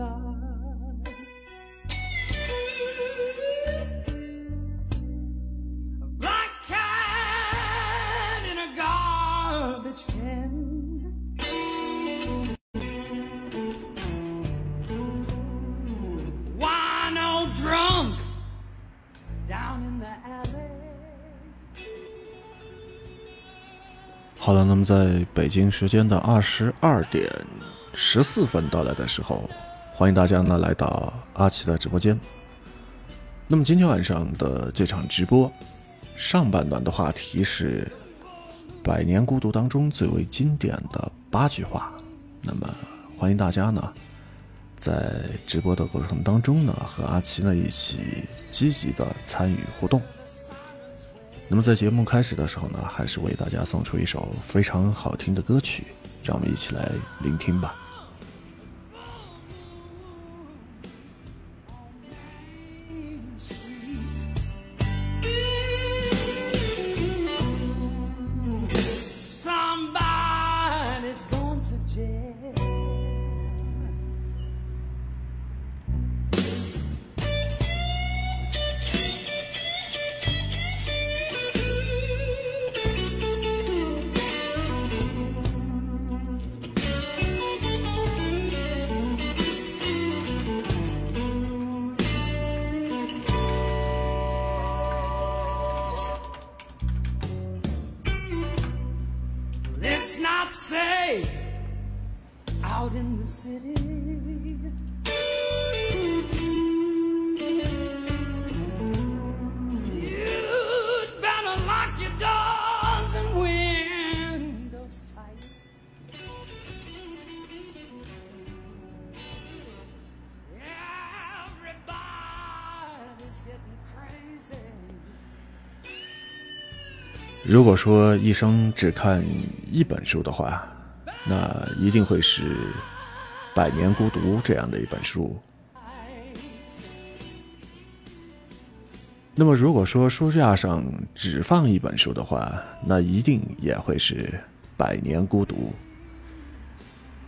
junkyard. A black cat in a garbage can. Wino drunk down in the alley. 好了，那么在北京时间的二十二点十四分到来的时候，欢迎大家呢来到阿奇的直播间。那么今天晚上的这场直播，上半段的话题是《百年孤独》当中最为经典的八句话。那么欢迎大家呢在直播的过程当中呢和阿奇呢一起积极的参与互动。那么在节目开始的时候呢，还是为大家送出一首非常好听的歌曲，让我们一起来聆听吧。City. You'd better lock your doors and windows tight. Everybody's getting crazy. 如果说一生只看一本书的话，那一定会是《百年孤独》这样的一本书。那么，如果说书架上只放一本书的话，那一定也会是《百年孤独》。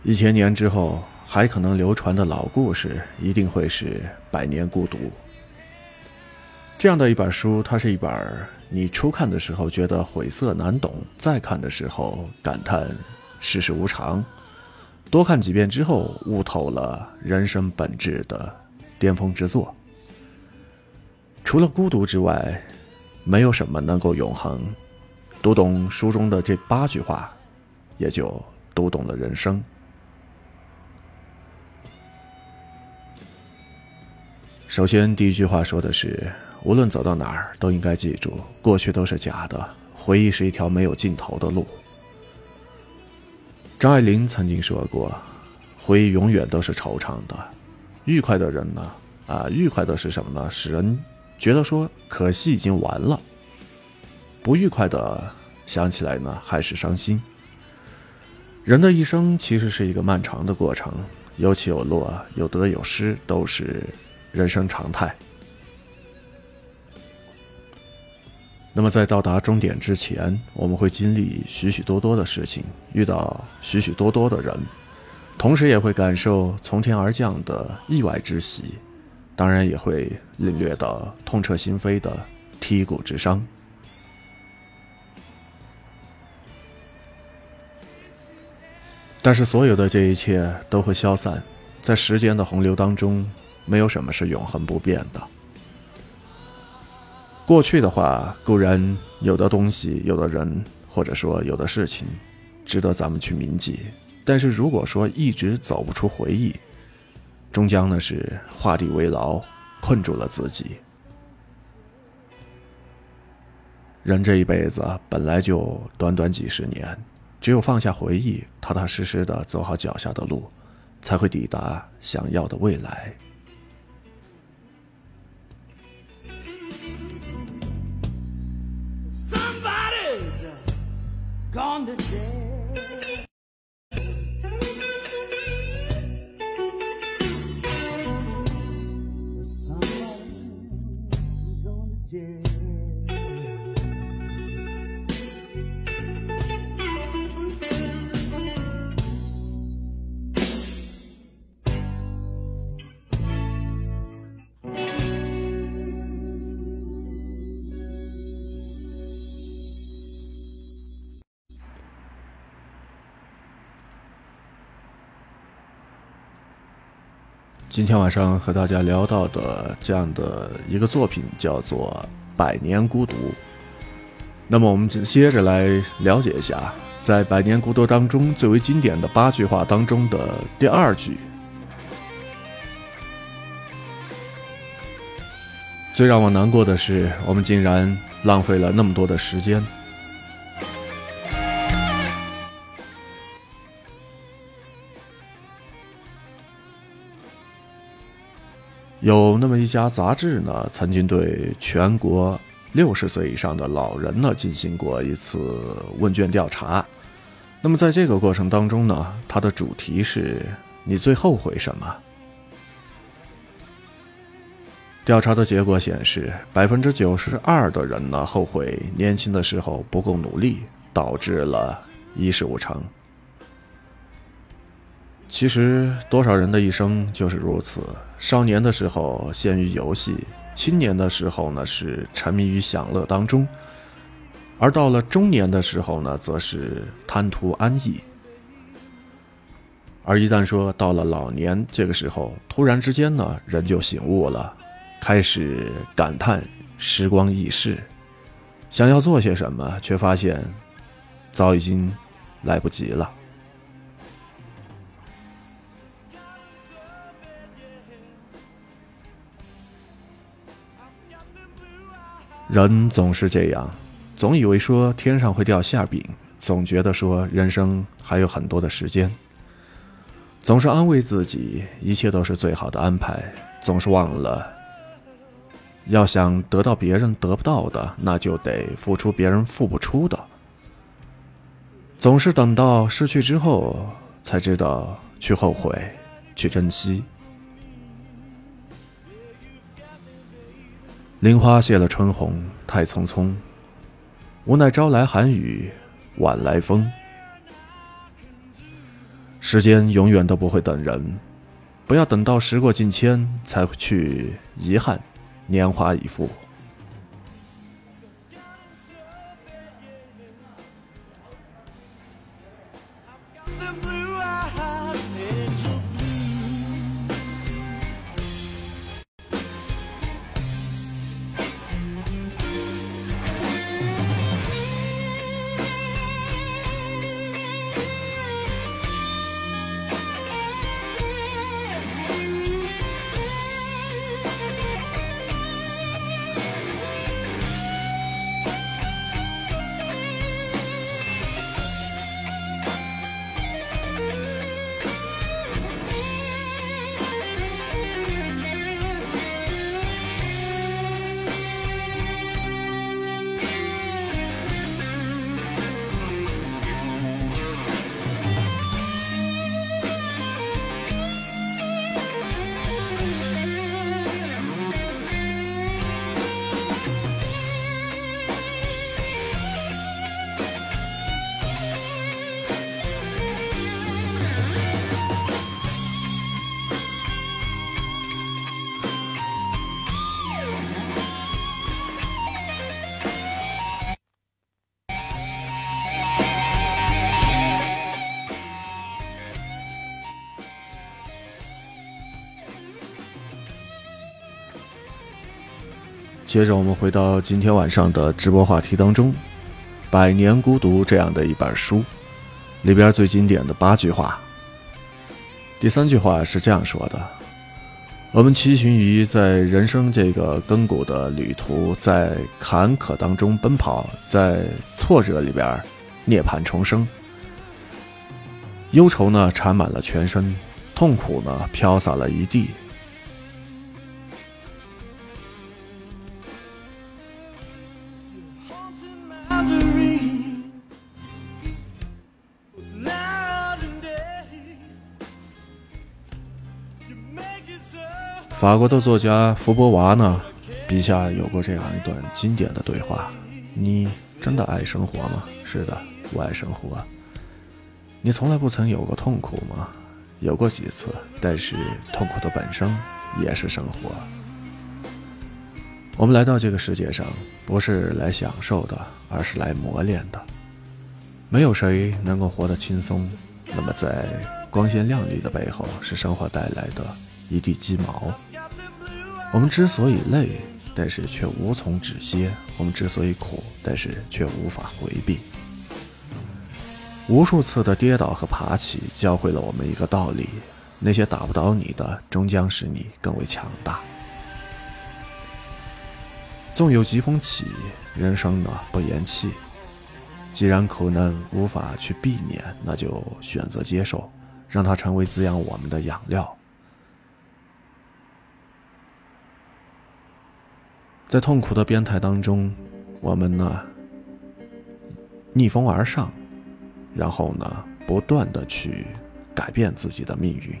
一千年之后还可能流传的老故事，一定会是《百年孤独》。这样的一本书，它是一本你初看的时候觉得晦涩难懂，再看的时候感叹世事无常，多看几遍之后悟透了人生本质的巅峰之作。除了孤独之外，没有什么能够永恒。读懂书中的这八句话，也就读懂了人生。首先，第一句话说的是：无论走到哪儿，都应该记住，过去都是假的，回忆是一条没有尽头的路。张爱玲曾经说过：“回忆永远都是惆怅的，愉快的人呢，啊，愉快的是什么呢？使人觉得说可惜已经完了；不愉快的想起来呢，还是伤心。人的一生其实是一个漫长的过程，有起有落，有得有失，都是人生常态。那么，在到达终点之前，我们会经历许许多多的事情，遇到许许多多的人，同时也会感受从天而降的意外之喜，当然也会领略到痛彻心扉的剔骨之伤。但是，所有的这一切都会消散，在时间的洪流当中，没有什么是永恒不变的。过去的话，固然有的东西、有的人，或者说有的事情，值得咱们去铭记。但是如果说一直走不出回忆，终将呢是画地为牢，困住了自己。人这一辈子本来就短短几十年，只有放下回忆，踏踏实实的走好脚下的路，才会抵达想要的未来。Gone today. 今天晚上和大家聊到的这样的一个作品叫做《百年孤独》。那么我们接着来了解一下，在《百年孤独》当中最为经典的八句话当中的第二句。最让我难过的是，我们竟然浪费了那么多的时间。有那么一家杂志呢，曾经对全国六十岁以上的老人呢进行过一次问卷调查。那么在这个过程当中呢，它的主题是你最后悔什么？调查的结果显示，百分之九十二的人呢后悔年轻的时候不够努力，导致了一事无成。其实，多少人的一生就是如此：少年的时候陷于游戏，青年的时候呢是沉迷于享乐当中，而到了中年的时候呢，则是贪图安逸。而一旦说到了老年，这个时候突然之间呢，人就醒悟了。开始感叹时光易逝，想要做些什么，却发现早已经来不及了。人总是这样，总以为说天上会掉馅饼，总觉得说人生还有很多的时间，总是安慰自己一切都是最好的安排，总是忘了。要想得到别人得不到的，那就得付出别人付不出的。总是等到失去之后，才知道去后悔，去珍惜。林花谢了春红，太匆匆。无奈朝来寒雨，晚来风。时间永远都不会等人，不要等到时过境迁才去遗憾。年华已付。接着，我们回到今天晚上的直播话题当中，《百年孤独》这样的一本书，里边最经典的八句话。第三句话是这样说的：“我们骑行于在人生这个亘古的旅途，在坎坷当中奔跑，在挫折里边涅槃重生。忧愁呢缠满了全身，痛苦呢飘洒了一地。”法国的作家福伯娃呢，笔下有过这样一段经典的对话：“你真的爱生活吗？”“是的，我爱生活。”“你从来不曾有过痛苦吗？”“有过几次，但是痛苦的本身也是生活。”我们来到这个世界上，不是来享受的，而是来磨练的。没有谁能够活得轻松。那么，在光鲜亮丽的背后，是生活带来的。一地鸡毛。我们之所以累，但是却无从止歇；我们之所以苦，但是却无法回避。无数次的跌倒和爬起，教会了我们一个道理：那些打不倒你的，终将使你更为强大。纵有疾风起，人生呢不言弃。既然苦难无法去避免，那就选择接受，让它成为滋养我们的养料。在痛苦的边台当中，我们呢逆风而上，然后呢不断的去改变自己的命运。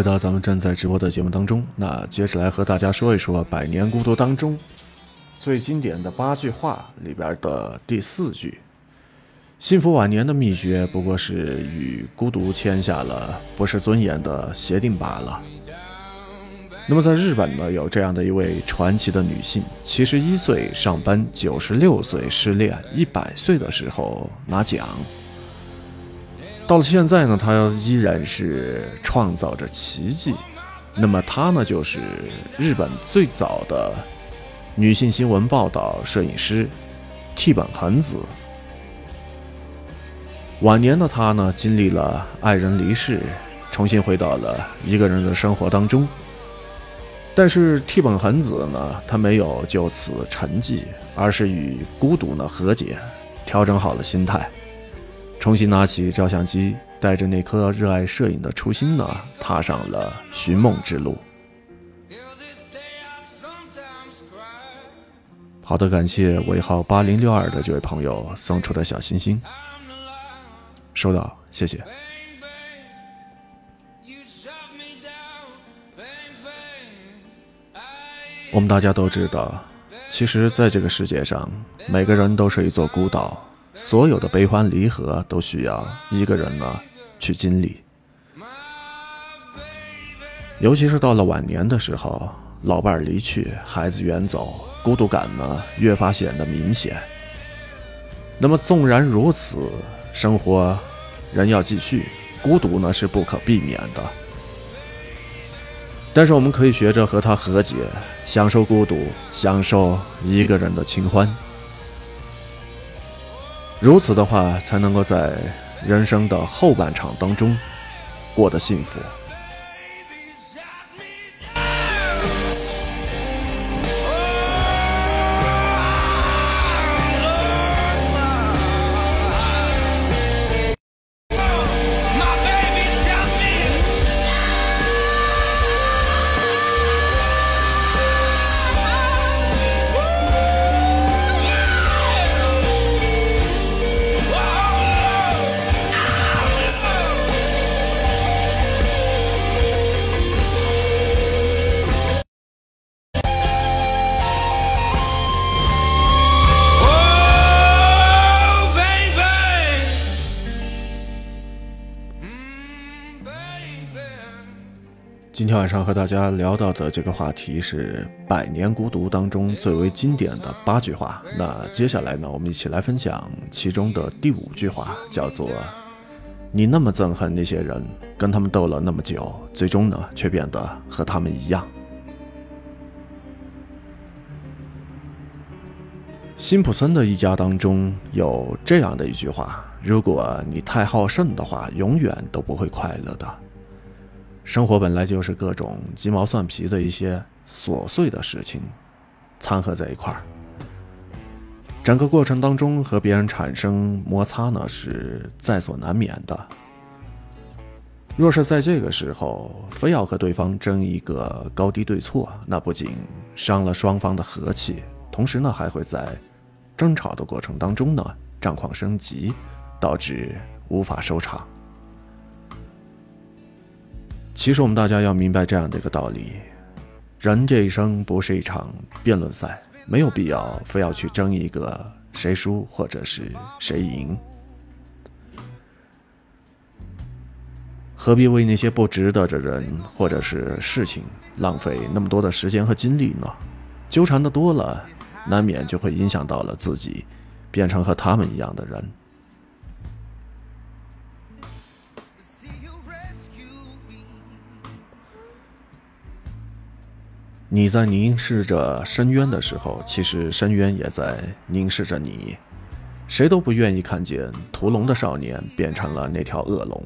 回到咱们正在直播的节目当中，那接着来和大家说一说《百年孤独》当中最经典的八句话里边的第四句：“幸福晚年的秘诀不过是与孤独签下了不是尊严的协定罢了。”那么在日本呢，有这样的一位传奇的女性，七十一岁上班，九十六岁失恋，一百岁的时候拿奖。到了现在呢，她依然是创造着奇迹。那么她呢，就是日本最早的女性新闻报道摄影师替本恒子。晚年的她呢，经历了爱人离世，重新回到了一个人的生活当中。但是替本恒子呢，她没有就此沉寂，而是与孤独呢和解，调整好了心态，重新拿起照相机，带着那颗热爱摄影的初心呢，踏上了寻梦之路。好的，感谢尾号八零六二的这位朋友送出的小心心，收到，谢谢。我们大家都知道，其实在这个世界上，每个人都是一座孤岛，所有的悲欢离合都需要一个人呢去经历。尤其是到了晚年的时候，老伴儿离去，孩子远走，孤独感呢越发显得明显。那么纵然如此，生活仍要继续，孤独呢是不可避免的。但是我们可以学着和他和解，享受孤独，享受一个人的清欢。如此的话，才能够在人生的后半场当中过得幸福。晚上和大家聊到的这个话题是《百年孤独》当中最为经典的八句话。那接下来呢，我们一起来分享其中的第五句话，叫做“你那么憎恨那些人，跟他们斗了那么久，最终呢，却变得和他们一样。”辛普森的一家当中有这样的一句话：“如果你太好胜的话，永远都不会快乐的。”生活本来就是各种鸡毛蒜皮的一些琐碎的事情掺和在一块儿，整个过程当中和别人产生摩擦呢是在所难免的。若是在这个时候非要和对方争一个高低对错，那不仅伤了双方的和气，同时呢还会在。争吵的过程当中呢，战况升级，导致无法收场。其实我们大家要明白这样的一个道理：人这一生不是一场辩论赛，没有必要非要去争一个谁输或者是谁赢。何必为那些不值得的人或者是事情浪费那么多的时间和精力呢？纠缠的多了。难免就会影响到了自己，变成和他们一样的人。你在凝视着深渊的时候，其实深渊也在凝视着你。谁都不愿意看见屠龙的少年变成了那条恶龙。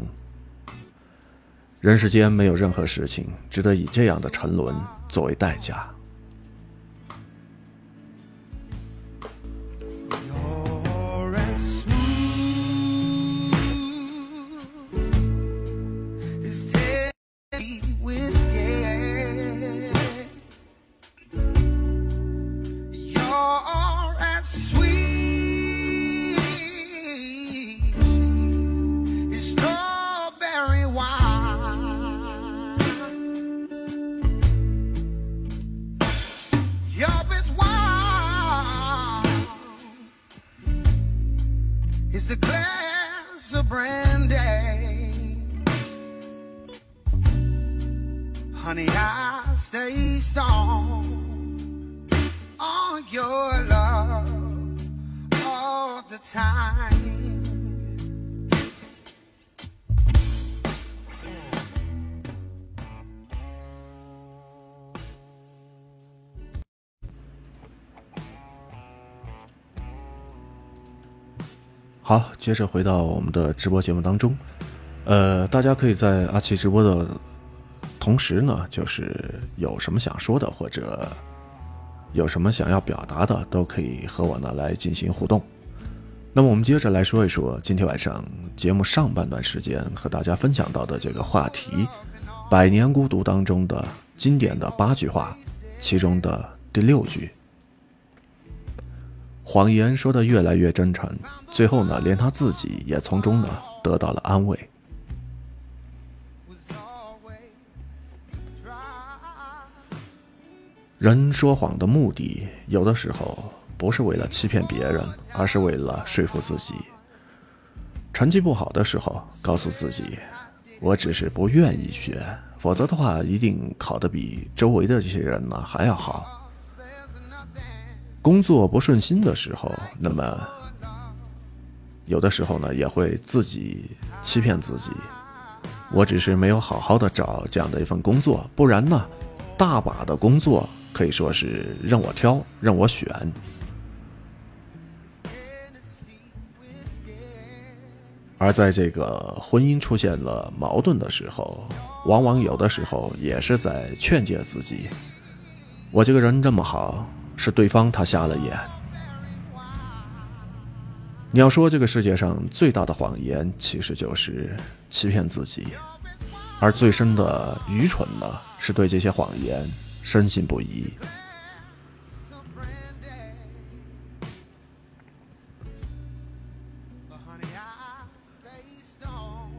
人世间没有任何事情值得以这样的沉沦作为代价。Honey, I stay strong on your love all the time. 好，接着回到我们的直播节目当中，呃，大家可以在阿奇直播的。同时呢，就是有什么想说的，或者有什么想要表达的，都可以和我呢来进行互动。那么我们接着来说一说今天晚上节目上半段时间和大家分享到的这个话题《百年孤独》当中的经典的八句话，其中的第六句：谎言说的越来越真诚，最后呢，连他自己也从中呢得到了安慰。人说谎的目的，有的时候不是为了欺骗别人，而是为了说服自己。成绩不好的时候，告诉自己，我只是不愿意学，否则的话，一定考得比周围的这些人呢还要好。工作不顺心的时候，那么有的时候呢，也会自己欺骗自己，我只是没有好好的找这样的一份工作，不然呢，大把的工作。可以说是让我挑，让我选。而在这个婚姻出现了矛盾的时候，往往有的时候也是在劝诫自己：我这个人这么好，是对方他瞎了眼。你要说这个世界上最大的谎言，其实就是欺骗自己，而最深的愚蠢呢，是对这些谎言。深信不疑，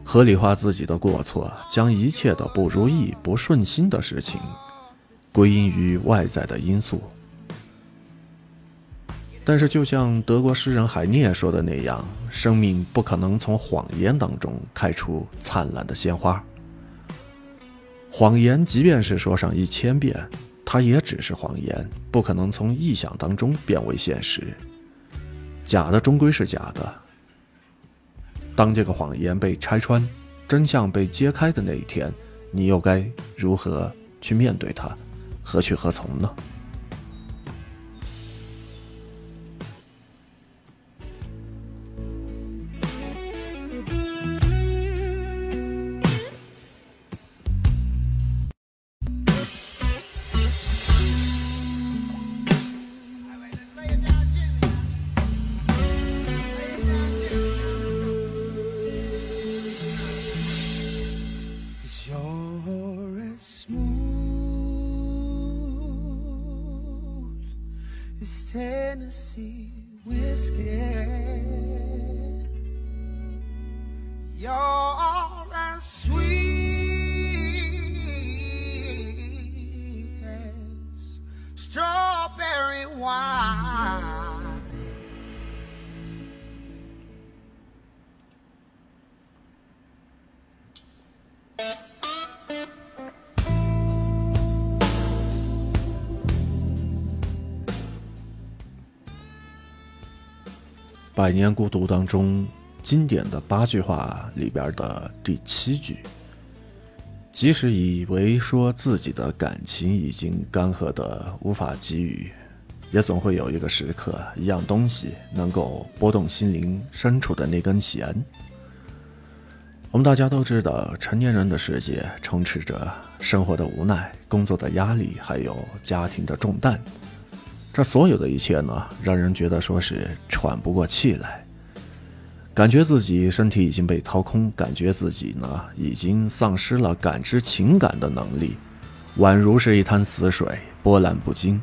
合理化自己的过错，将一切的不如意、不顺心的事情归因于外在的因素。但是，就像德国诗人海涅说的那样，生命不可能从谎言当中开出灿烂的鲜花。谎言即便是说上一千遍，它也只是谎言，不可能从臆想当中变为现实。假的终归是假的。当这个谎言被拆穿，真相被揭开的那一天，你又该如何去面对它，何去何从呢孤独》当中经典的八句话里边的第七句：“即使以为说自己的感情已经干涸的无法给予，也总会有一个时刻，一样东西能够拨动心灵深处的那根弦。”我们大家都知道，成年人的世界充斥着生活的无奈、工作的压力，还有家庭的重担。这所有的一切呢，让人觉得说是喘不过气来，感觉自己身体已经被掏空，感觉自己呢已经丧失了感知情感的能力，宛如是一滩死水，波澜不惊。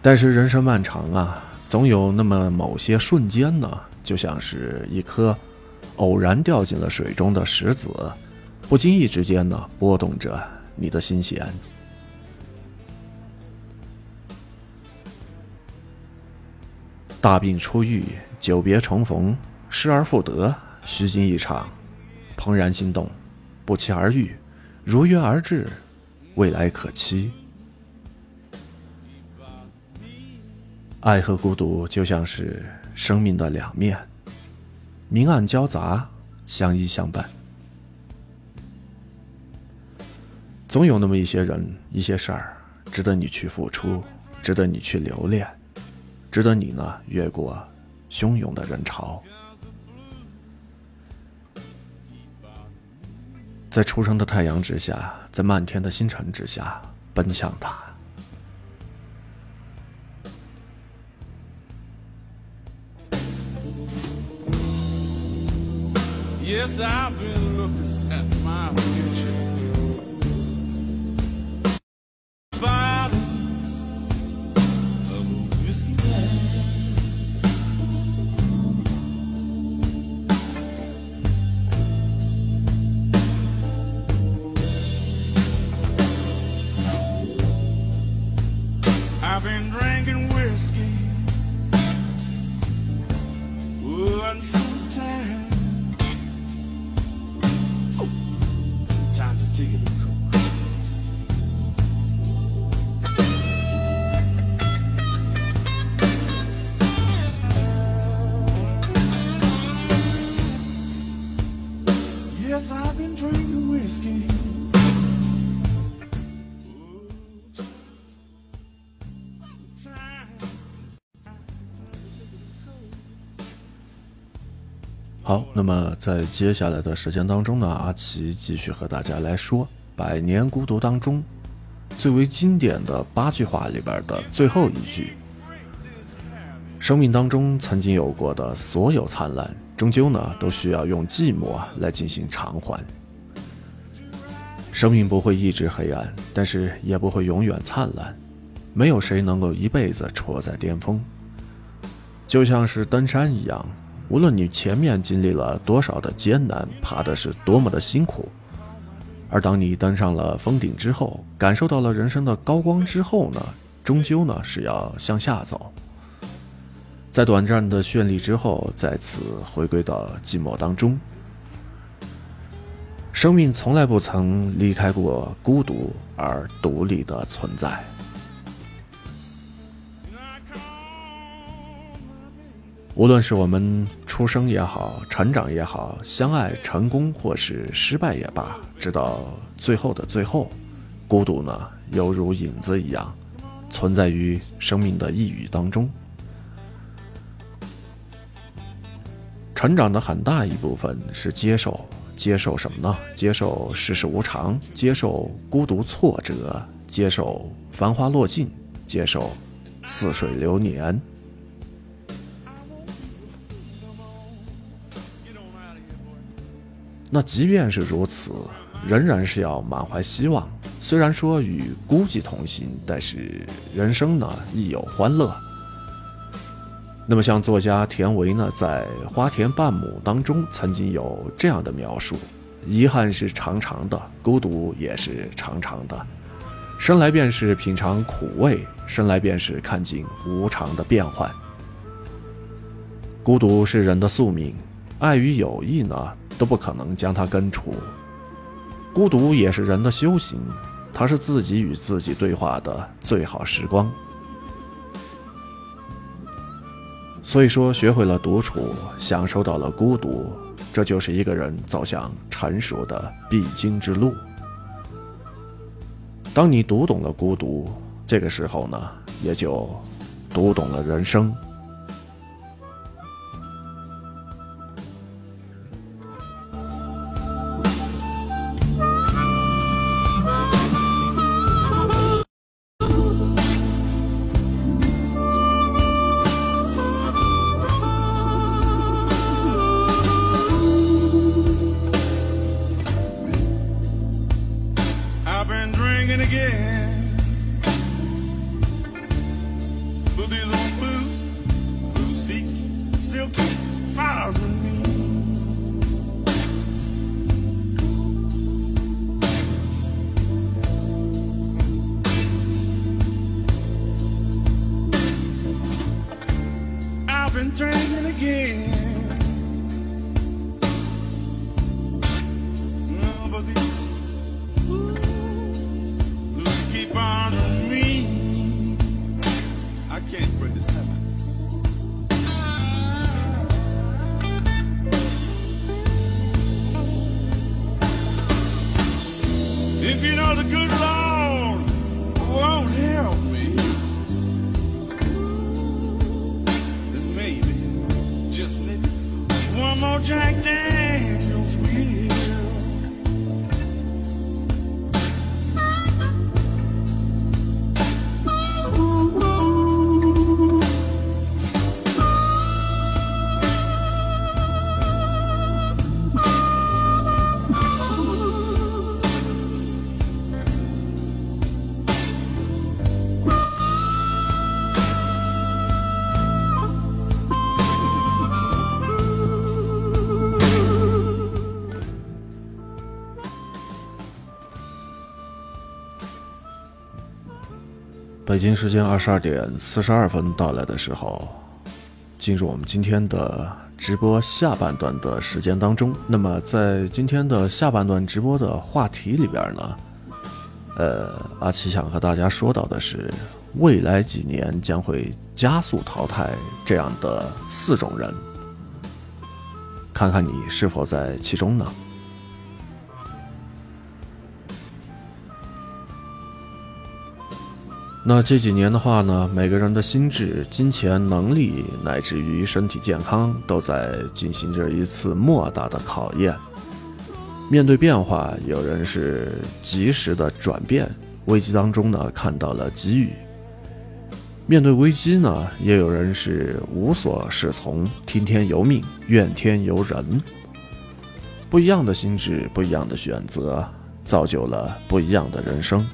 但是人生漫长啊，总有那么某些瞬间呢，就像是一颗偶然掉进了水中的石子，不经意之间呢，拨动着你的心弦。大病初愈，久别重逢，失而复得，虚惊一场，怦然心动，不期而遇，如约而至，未来可期。爱和孤独就像是生命的两面，明暗交杂，相依相伴。总有那么一些人、一些事儿，值得你去付出，值得你去留恋。值得你呢越过汹涌的人潮，在初升的太阳之下，在漫天的星辰之下，奔向它。Yes, I've been looking at my future. Whiskey. Ooh, 好，那么在接下来的时间当中呢，阿奇继续和大家来说《百年孤独》当中最为经典的八句话里边的最后一句：生命当中曾经有过的所有灿烂，终究呢都需要用寂寞来进行偿还。生命不会一直黑暗，但是也不会永远灿烂。没有谁能够一辈子戳在巅峰，就像是登山一样，无论你前面经历了多少的艰难，爬的是多么的辛苦，而当你登上了峰顶之后，感受到了人生的高光之后呢，终究呢是要向下走，在短暂的绚丽之后，再次回归到寂寞当中。生命从来不曾离开过孤独而独立的存在。无论是我们出生也好，成长也好，相爱、成功或是失败也罢，直到最后的最后，孤独呢，犹如影子一样，存在于生命的一语当中。成长的很大一部分是接受，接受什么呢？接受世事无常，接受孤独挫折，接受繁花落尽，接受似水流年。那即便是如此，仍然是要满怀希望。虽然说与孤寂同行，但是人生呢亦有欢乐。那么，像作家田维呢，在《花田半亩》当中曾经有这样的描述：遗憾是长长的，孤独也是长长的。生来便是品尝苦味，生来便是看尽无常的变幻。孤独是人的宿命，爱与友谊呢，都不可能将它根除。孤独也是人的修行，它是自己与自己对话的最好时光。所以说，学会了独处，享受到了孤独，这就是一个人走向成熟的必经之路。当你读懂了孤独，这个时候呢，也就读懂了人生。been drinking again. 北京时间二十二点四十二分到来的时候，进入我们今天的直播下半段的时间当中。那么，在今天的下半段直播的话题里边呢，呃，阿奇想和大家说到的是，未来几年将会加速淘汰这样的四种人，看看你是否在其中呢？那这几年的话呢，每个人的心智、金钱能力，乃至于身体健康，都在进行着一次莫大的考验。面对变化，有人是及时的转变，危机当中呢看到了机遇；面对危机呢，也有人是无所适从，听天由命，怨天尤人。不一样的心智，不一样的选择，造就了不一样的人生。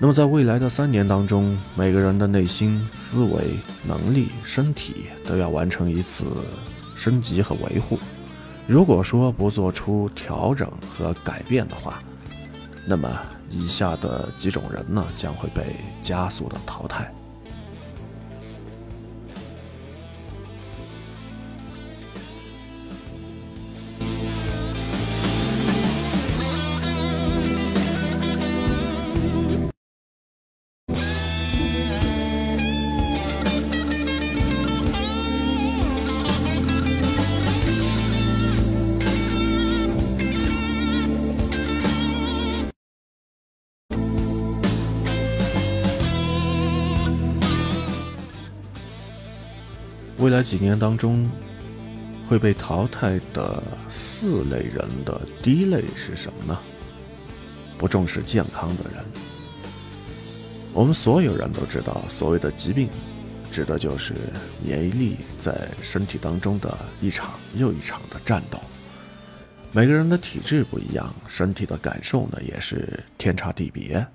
那么，在未来的三年当中，每个人的内心、思维、能力、身体都要完成一次升级和维护。如果说不做出调整和改变的话，那么以下的几种人呢，将会被加速的淘汰。几年当中会被淘汰的四类人的第一类是什么呢？不重视健康的人。我们所有人都知道，所谓的疾病，指的就是免疫力在身体当中的一场又一场的战斗。每个人的体质不一样，身体的感受呢也是天差地别。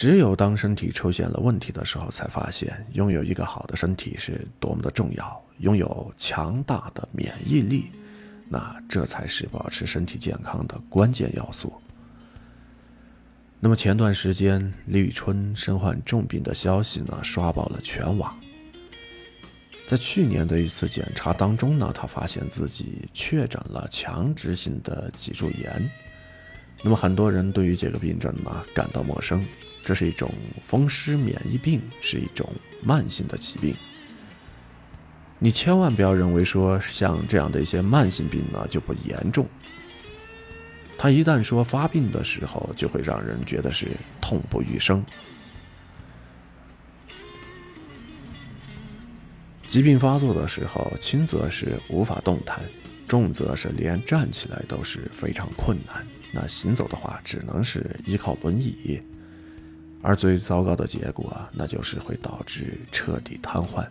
只有当身体出现了问题的时候，才发现拥有一个好的身体是多么的重要。拥有强大的免疫力，那这才是保持身体健康的关键要素。那么前段时间，李宇春身患重病的消息呢，刷爆了全网。在去年的一次检查当中呢，他发现自己确诊了强直性的脊柱炎。那么很多人对于这个病症呢感到陌生，这是一种风湿免疫病，是一种慢性的疾病。你千万不要认为说像这样的一些慢性病呢就不严重。他一旦说发病的时候，就会让人觉得是痛不欲生。疾病发作的时候，轻则是无法动弹，重则是连站起来都是非常困难。那行走的话，只能是依靠轮椅，而最糟糕的结果，那就是会导致彻底瘫痪。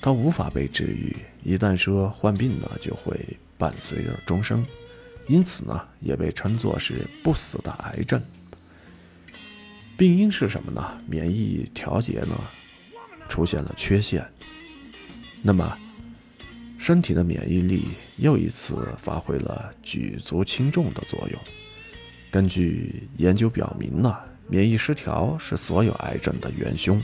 他无法被治愈，一旦说患病呢，就会伴随着终生，因此呢，也被称作是不死的癌症。病因是什么呢？免疫调节呢，出现了缺陷。那么，身体的免疫力又一次发挥了举足轻重的作用。根据研究表明呢，免疫失调是所有癌症的元凶。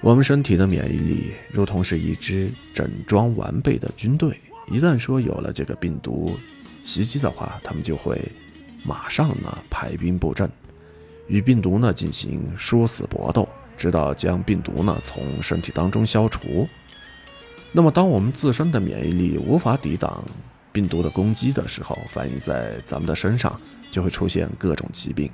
我们身体的免疫力如同是一支整装完备的军队，一旦说有了这个病毒袭击的话，他们就会马上呢排兵布阵，与病毒呢进行殊死搏斗。直到将病毒呢从身体当中消除。那么，当我们自身的免疫力无法抵挡病毒的攻击的时候，反映在咱们的身上就会出现各种疾病。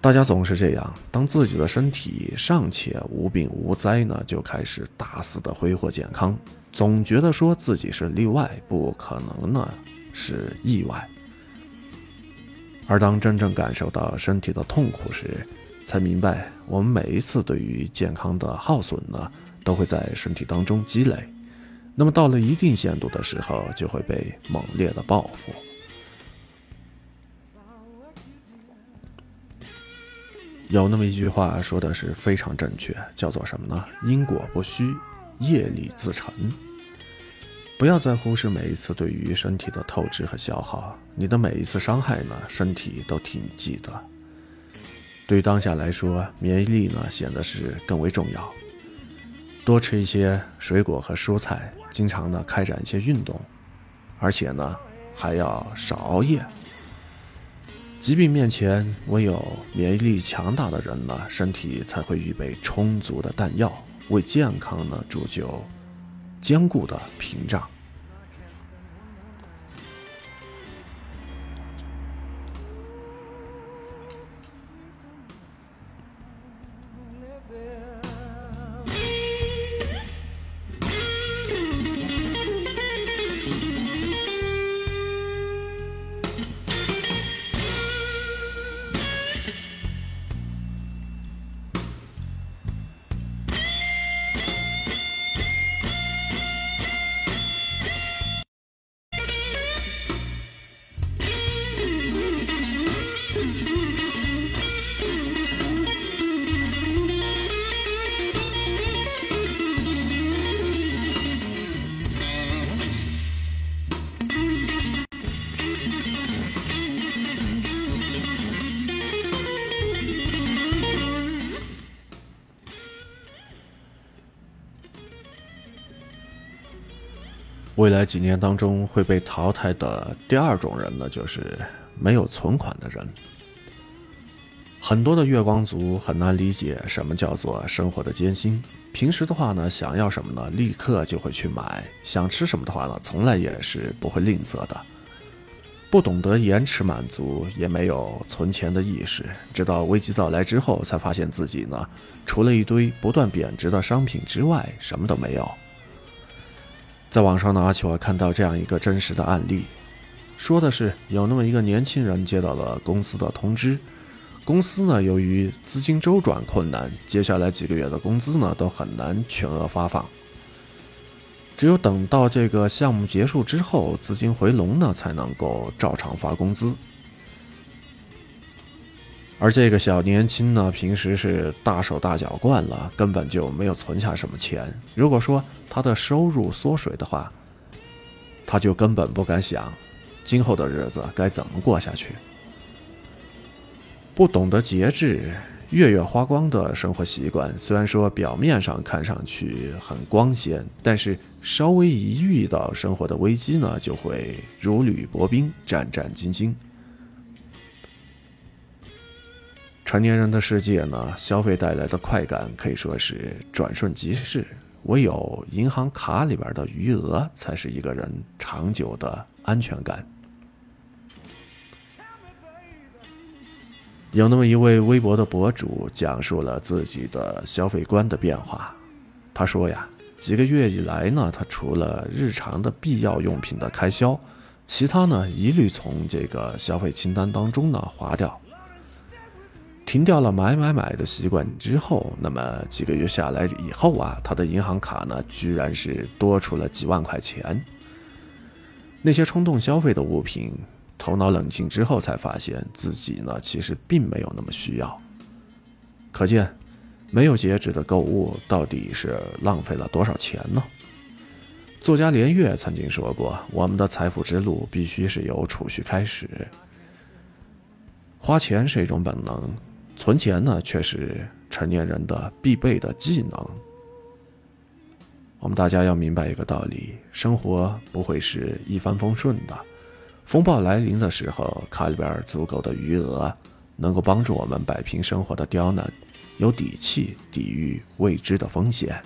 大家总是这样，当自己的身体尚且无病无灾呢，就开始大肆的挥霍健康，总觉得说自己是例外，不可能呢是意外。而当真正感受到身体的痛苦时，才明白，我们每一次对于健康的耗损呢，都会在身体当中积累。那么到了一定限度的时候，就会被猛烈的报复。有那么一句话说的是非常正确，叫做什么呢？因果不虚，业力自成。不要再忽视每一次对于身体的透支和消耗，你的每一次伤害呢，身体都替你记得。对当下来说，免疫力呢显得是更为重要。多吃一些水果和蔬菜，经常呢开展一些运动，而且呢还要少熬夜。疾病面前，唯有免疫力强大的人呢，身体才会预备充足的弹药，为健康呢铸就坚固的屏障。未来几年当中会被淘汰的第二种人呢，就是没有存款的人。很多的月光族很难理解什么叫做生活的艰辛。平时的话呢，想要什么呢，立刻就会去买；想吃什么的话呢，从来也是不会吝啬的。不懂得延迟满足，也没有存钱的意识，直到危机到来之后，才发现自己呢，除了一堆不断贬值的商品之外，什么都没有。在网上呢，阿秋看到这样一个真实的案例，说的是有那么一个年轻人接到了公司的通知，公司呢由于资金周转困难，接下来几个月的工资呢都很难全额发放。只有等到这个项目结束之后，资金回笼呢，才能够照常发工资。而这个小年轻呢，平时是大手大脚惯了，根本就没有存下什么钱。如果说他的收入缩水的话，他就根本不敢想，今后的日子该怎么过下去。不懂得节制。月月花光的生活习惯，虽然说表面上看上去很光鲜，但是稍微一遇到生活的危机呢，就会如履薄冰、战战兢兢。成年人的世界呢，消费带来的快感可以说是转瞬即逝，唯有银行卡里边的余额，才是一个人长久的安全感。有那么一位微博的博主讲述了自己的消费观的变化。他说呀，几个月以来呢，他除了日常的必要用品的开销，其他呢一律从这个消费清单当中呢划掉。停掉了买买买的习惯之后，那么几个月下来以后啊，他的银行卡呢居然是多出了几万块钱。那些冲动消费的物品。头脑冷静之后，才发现自己呢，其实并没有那么需要。可见，没有节制的购物到底是浪费了多少钱呢？作家连岳曾经说过：“我们的财富之路必须是由储蓄开始。花钱是一种本能，存钱呢，却是成年人的必备的技能。我们大家要明白一个道理：生活不会是一帆风顺的。”风暴来临的时候，卡里边足够的余额，能够帮助我们摆平生活的刁难，有底气抵御未知的风险。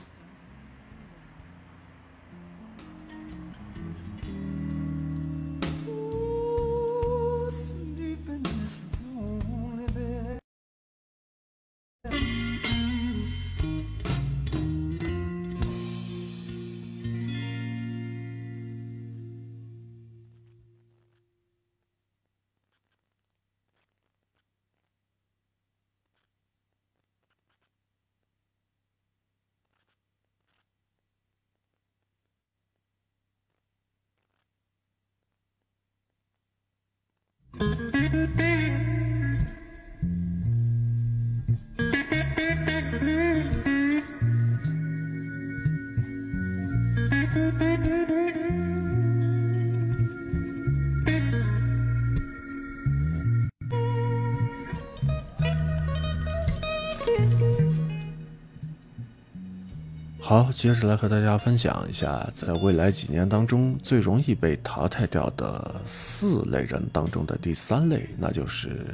好，接着来和大家分享一下，在未来几年当中最容易被淘汰掉的四类人当中的第三类，那就是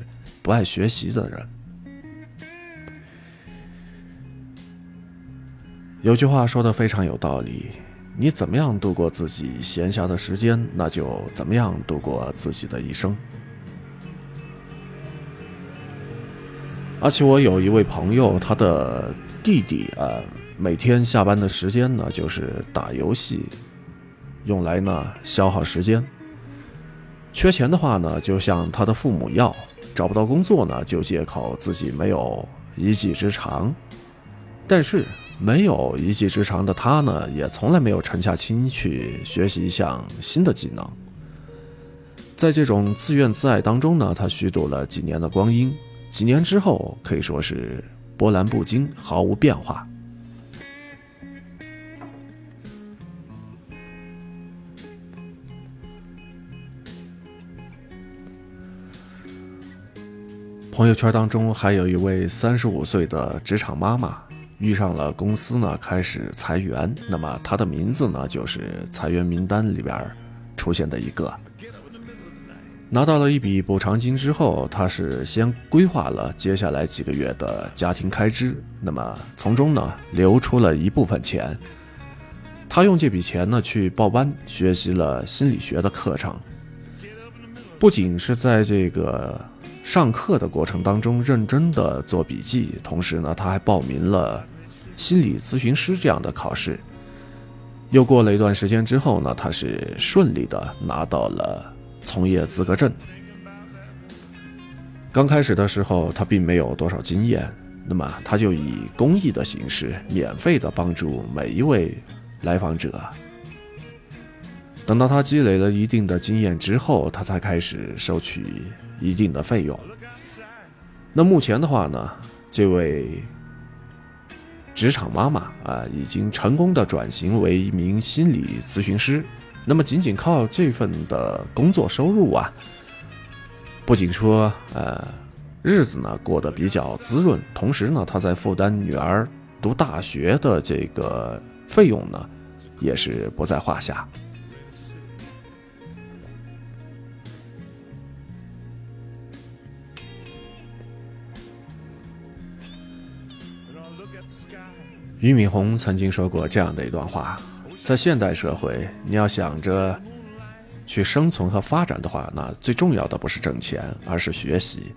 不爱学习的人。有句话说的非常有道理：你怎么样度过自己闲暇的时间，那就怎么样度过自己的一生。而且我有一位朋友，他的弟弟啊。每天下班的时间呢，就是打游戏，用来呢消耗时间。缺钱的话呢，就向他的父母要；找不到工作呢，就借口自己没有一技之长。但是没有一技之长的他呢，也从来没有沉下心去学习一项新的技能。在这种自怨自艾当中呢，他虚度了几年的光阴。几年之后，可以说是波澜不惊，毫无变化。朋友圈当中还有一位三十五岁的职场妈妈，遇上了公司呢开始裁员，那么她的名字呢就是裁员名单里边出现的一个。拿到了一笔补偿金之后，她是先规划了接下来几个月的家庭开支，那么从中呢留出了一部分钱，她用这笔钱呢去报班学习了心理学的课程。不仅是在这个上课的过程当中认真的做笔记，同时呢，他还报名了心理咨询师这样的考试。又过了一段时间之后呢，他是顺利的拿到了从业资格证。刚开始的时候，他并没有多少经验，那么他就以公益的形式，免费的帮助每一位来访者。等到他积累了一定的经验之后，他才开始收取一定的费用。那目前的话呢，这位职场妈妈啊，已经成功的转型为一名心理咨询师。那么仅仅靠这份的工作收入啊。不仅说，呃，日子呢过得比较滋润，同时呢，他在负担女儿读大学的这个费用呢，也是不在话下。俞敏洪曾经说过这样的一段话：在现代社会，你要想着。去生存和发展的话，那最重要的不是挣钱，而是学习。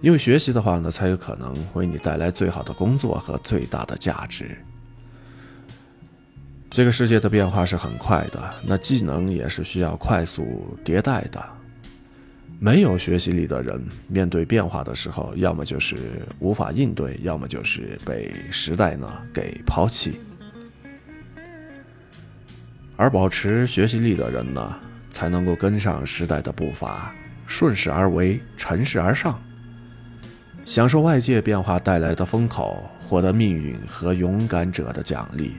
因为学习的话呢，才有可能为你带来最好的工作和最大的价值。这个世界的变化是很快的，那技能也是需要快速迭代的。没有学习力的人，面对变化的时候，要么就是无法应对，要么就是被时代呢给抛弃。而保持学习力的人呢？才能够跟上时代的步伐，顺势而为，乘势而上，享受外界变化带来的风口，获得命运和勇敢者的奖励。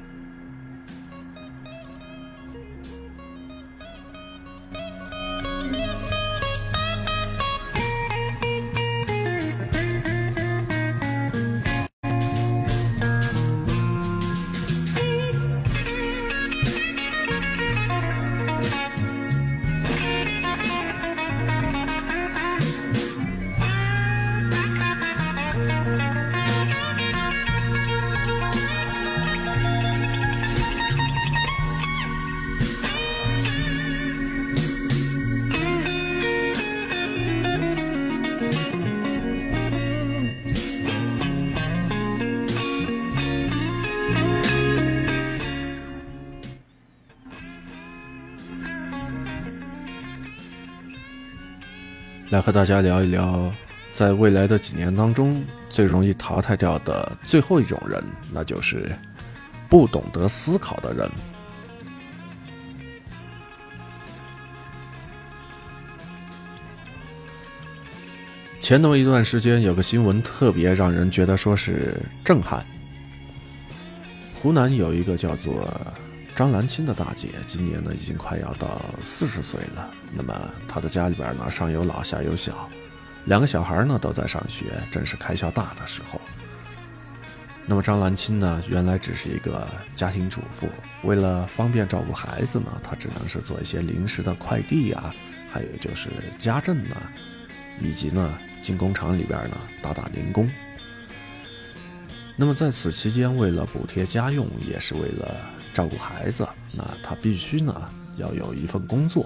来和大家聊一聊，在未来的几年当中，最容易淘汰掉的最后一种人，那就是不懂得思考的人。前那么一段时间，有个新闻特别让人觉得说是震撼。湖南有一个叫做。张兰青的大姐今年呢已经快要到四十岁了，那么她的家里边呢上有老下有小，两个小孩呢都在上学，正是开销大的时候。那么张兰青呢原来只是一个家庭主妇，为了方便照顾孩子呢，她只能是做一些临时的快递啊，还有就是家政呢，以及呢进工厂里边呢打打零工。那么在此期间，为了补贴家用，也是为了。照顾孩子，那他必须呢要有一份工作，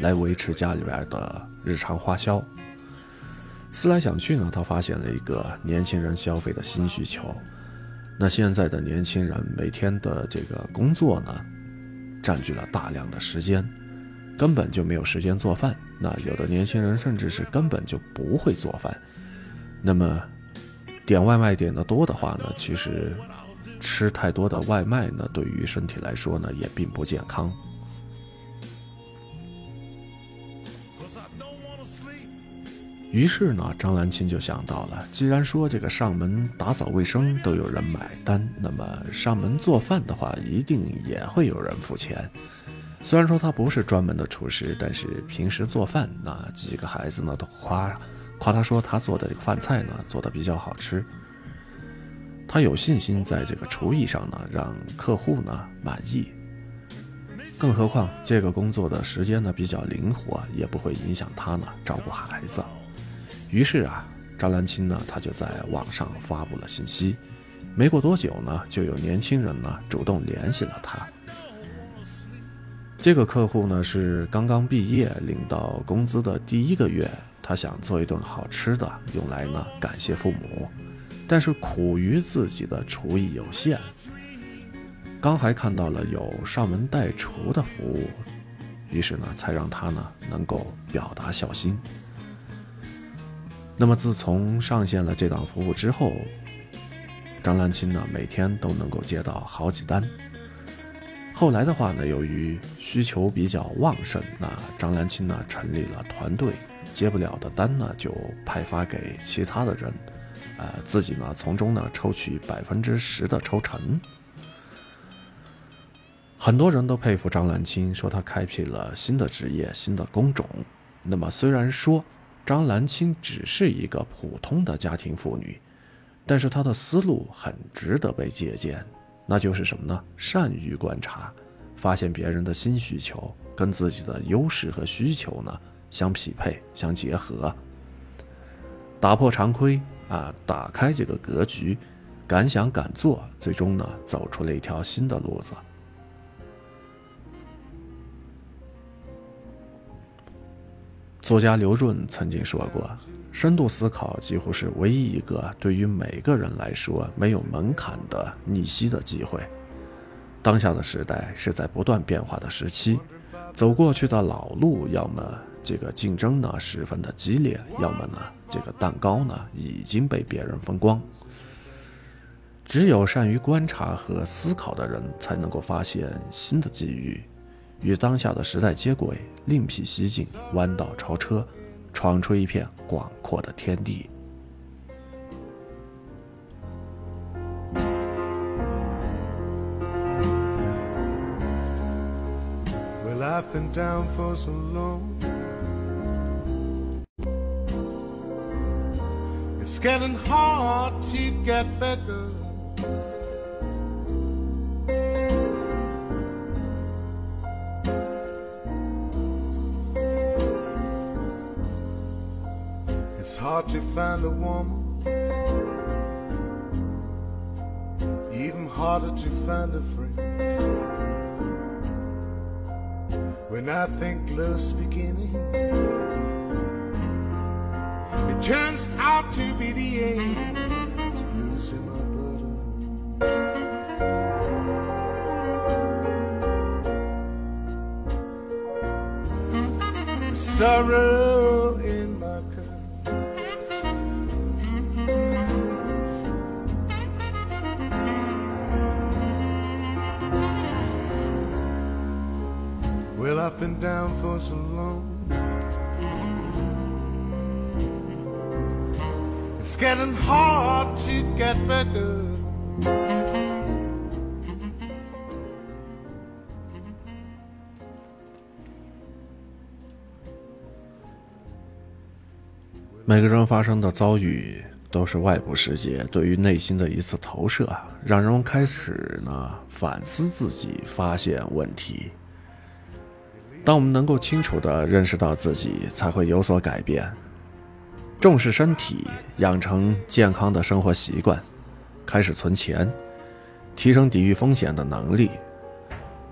来维持家里边的日常花销。思来想去呢，他发现了一个年轻人消费的新需求。那现在的年轻人每天的这个工作呢，占据了大量的时间，根本就没有时间做饭。那有的年轻人甚至是根本就不会做饭。那么点外卖点的多的话呢，其实。吃太多的外卖呢，对于身体来说呢，也并不健康。于是呢，张兰青就想到了，既然说这个上门打扫卫生都有人买单，那么上门做饭的话，一定也会有人付钱。虽然说他不是专门的厨师，但是平时做饭，那几个孩子呢都夸夸他说他做的这个饭菜呢做的比较好吃。他有信心在这个厨艺上呢，让客户呢满意。更何况这个工作的时间呢比较灵活，也不会影响他呢照顾孩子。于是啊，张兰青呢，他就在网上发布了信息。没过多久呢，就有年轻人呢主动联系了他。这个客户呢是刚刚毕业领到工资的第一个月，他想做一顿好吃的，用来呢感谢父母，但是苦于自己的厨艺有限，刚还看到了有上门代厨的服务，于是呢才让他呢能够表达孝心。那么自从上线了这档服务之后，张兰青呢每天都能够接到好几单。后来的话呢，由于需求比较旺盛，那张兰青呢成立了团队，接不了的单呢就派发给其他的人，呃，自己呢从中呢抽取百分之十的抽成。很多人都佩服张兰青，说她开辟了新的职业、新的工种。那么虽然说张兰青只是一个普通的家庭妇女，但是她的思路很值得被借鉴。那就是什么呢？善于观察，发现别人的新需求跟自己的优势和需求呢相匹配、相结合，打破常规啊，打开这个格局，敢想敢做，最终呢走出了一条新的路子。作家刘润曾经说过。深度思考几乎是唯一一个对于每个人来说没有门槛的逆袭的机会。当下的时代是在不断变化的时期，走过去的老路，要么这个竞争呢十分的激烈，要么呢这个蛋糕呢已经被别人分光。只有善于观察和思考的人，才能够发现新的机遇，与当下的时代接轨，另辟蹊径，弯道超车。闯出一片广阔的天地。life been down for so long. It's getting hard to get better. It's hard to find a woman, even harder to find a friend. When I think love's beginning, turns out to be the end. Blues in my cup. Well, I've been down for so long. Getting hard to get better. 每个人发生的遭遇都是外部世界对于内心的一次投射，让人们开始呢反思自己，发现问题。当我们能够清楚地认识到自己，才会有所改变。重视身体，养成健康的生活习惯，开始存钱，提升抵御风险的能力，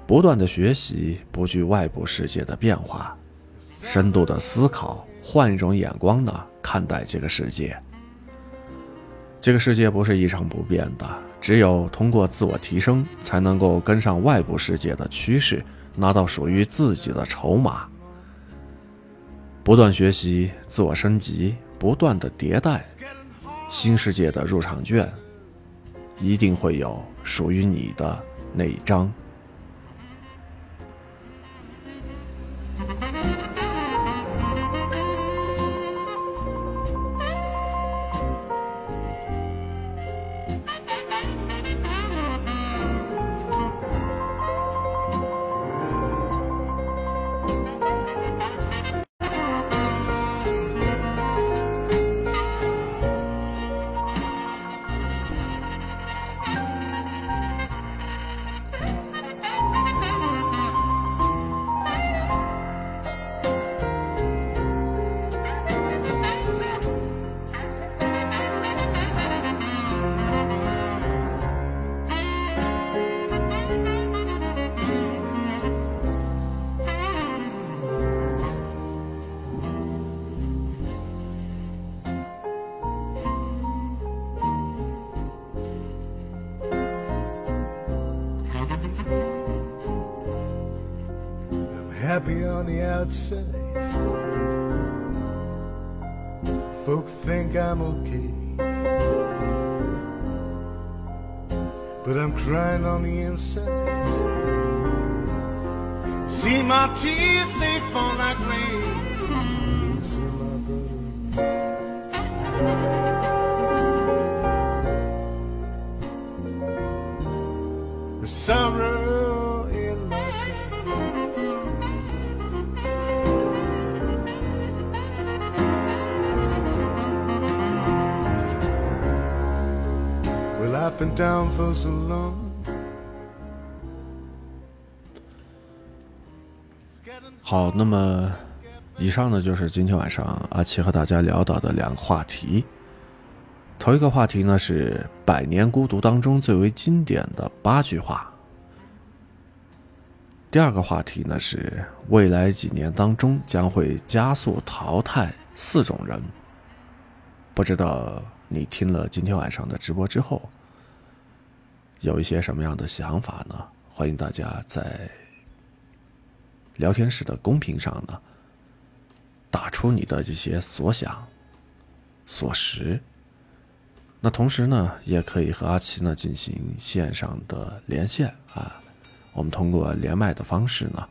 不断的学习，不惧外部世界的变化，深度的思考，换一种眼光呢看待这个世界。这个世界不是一成不变的，只有通过自我提升，才能够跟上外部世界的趋势。拿到属于自己的筹码，不断学习，自我升级，不断的迭代，新世界的入场券，一定会有属于你的那一张。On the outside. Folk think I'm okay. But I'm crying on the inside. See my tears safe on that grave. For so long. 好，那么以上呢就是今天晚上阿奇和大家聊到的两个话题。头一个话题呢是《百年孤独》当中最为经典的八句话。第二个话题呢是未来几年当中将会加速淘汰四种人。不知道你听了今天晚上的直播之后，有一些什么样的想法呢？欢迎大家在聊天室的公屏上呢，打出你的这些所想、所识。那同时呢，也可以和阿奇呢进行线上的连线啊。我们通过连麦的方式呢，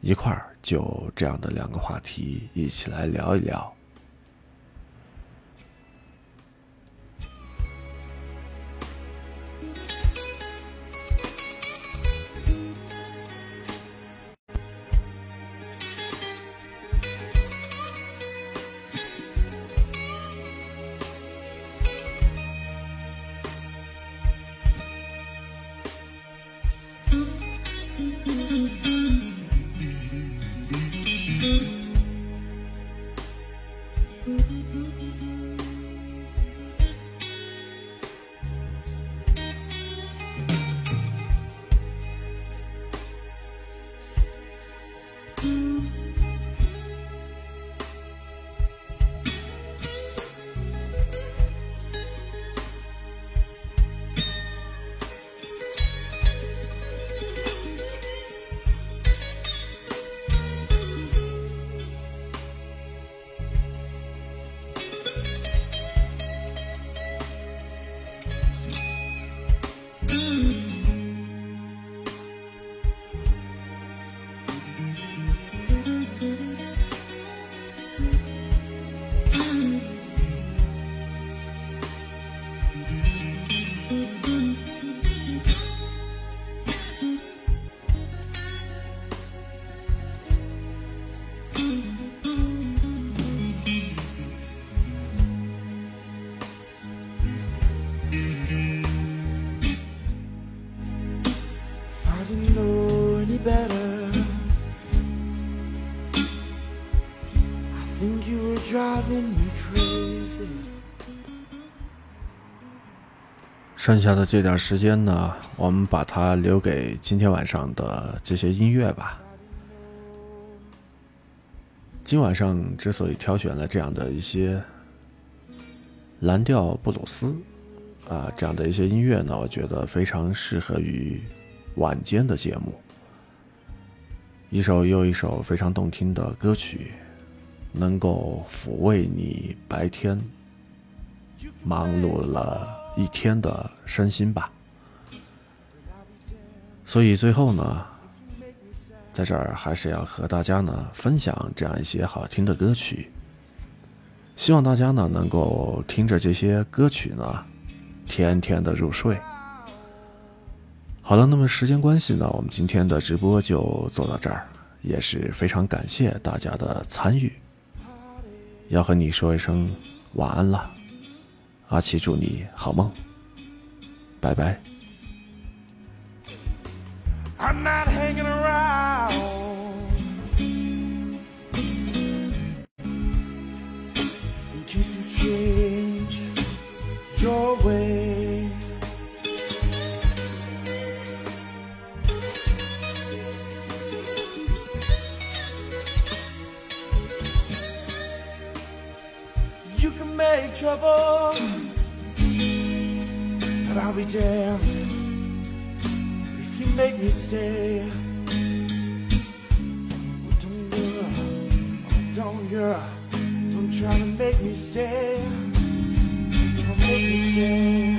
一块儿就这样的两个话题一起来聊一聊。剩下的这点时间呢，我们把它留给今天晚上的这些音乐吧。今晚上之所以挑选了这样的一些蓝调布鲁斯啊这样的一些音乐呢，我觉得非常适合于晚间的节目。一首又一首非常动听的歌曲，能够抚慰你白天忙碌了一天的身心吧。所以最后呢，在这儿还是要和大家呢分享这样一些好听的歌曲。希望大家呢能够听着这些歌曲呢，甜甜的入睡。好了，那么时间关系呢，我们今天的直播就做到这儿，也是非常感谢大家的参与。要和你说一声晚安了，阿奇祝你好梦，拜拜。I'm not hanging around. In case you change your way. You can make trouble, But I'll be damned if you make me stay. Oh, don't girl, oh, don't girl, don't try to make me stay. Don't make me stay.